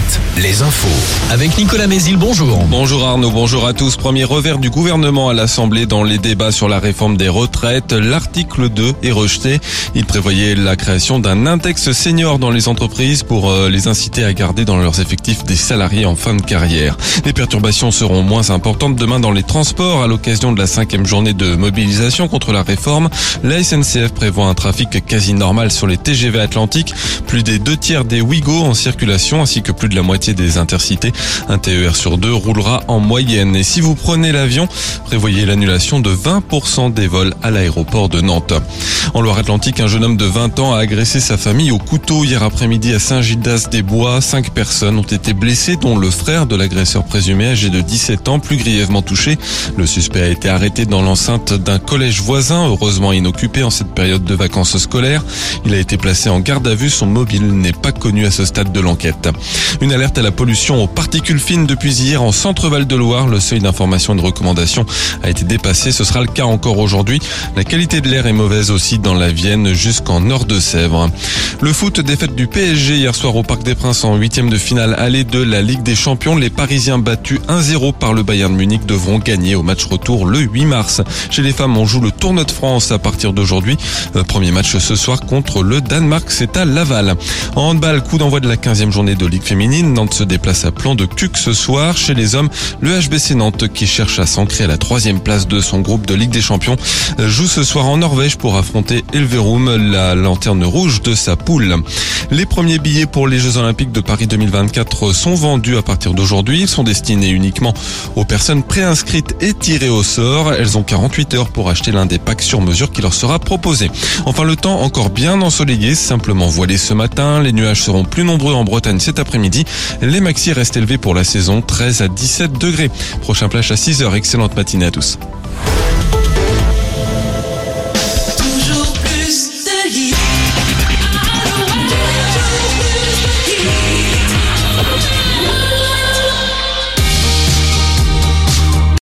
7, les infos. Avec Nicolas Mézil, bonjour. Bonjour Arnaud, bonjour à tous. Premier revers du gouvernement à l'Assemblée dans les débats sur la réforme des retraites. L'article 2 est rejeté. Il prévoyait la création d'un index senior dans les entreprises pour euh, les inciter à garder dans leurs effectifs des salariés en fin de carrière. Les perturbations seront moins importantes demain dans les transports à l'occasion de la cinquième journée de mobilisation contre la réforme. La SNCF prévoit un trafic quasi normal sur les TGV Atlantiques. Plus des deux tiers des Ouigo en circulation ainsi que plus de la moitié des intercités. Un TER sur deux roulera en moyenne. Et si vous prenez l'avion, prévoyez l'annulation de 20% des vols à l'aéroport de Nantes. En Loire-Atlantique, un jeune homme de 20 ans a agressé sa famille au couteau hier après-midi à Saint-Gildas-des-Bois. Cinq personnes ont été blessées, dont le frère de l'agresseur présumé âgé de 17 ans, plus grièvement touché. Le suspect a été arrêté dans l'enceinte d'un collège voisin, heureusement inoccupé en cette période de vacances scolaires. Il a été placé en garde à vue. Son mobile n'est pas connu à ce stade de l'enquête. Une alerte à la pollution aux particules fines depuis hier en centre-val de Loire. Le seuil d'information et de recommandation a été dépassé. Ce sera le cas encore aujourd'hui. La qualité de l'air est mauvaise aussi dans la Vienne jusqu'en nord de Sèvres. Le foot défaite du PSG hier soir au Parc des Princes en huitième de finale allée de la Ligue des Champions. Les Parisiens battus 1-0 par le Bayern Munich devront gagner au match retour le 8 mars. Chez les femmes, on joue le Tournoi de France à partir d'aujourd'hui. Euh, premier match ce soir contre le Danemark, c'est à Laval. En handball, coup d'envoi de la 15e journée de Ligue féminine. Nantes se déplace à plan de Cuc ce soir. Chez les hommes, le HBC Nantes qui cherche à s'ancrer à la troisième place de son groupe de Ligue des Champions joue ce soir en Norvège pour affronter Elverum, la lanterne rouge de sa poule. Les premiers billets pour les Jeux Olympiques de Paris 2024 sont vendus à partir d'aujourd'hui. Ils sont destinés uniquement aux personnes préinscrites et tirées au sort. Elles ont 48 heures pour acheter l'un des packs sur mesure qui leur sera proposé. Enfin, le temps encore bien ensoleillé, simplement voilé ce matin. Les nuages seront plus nombreux en Bretagne cet après-midi. Les maxi restent élevés pour la saison, 13 à 17 degrés. Prochain plage à 6 heures. Excellente matinée à tous.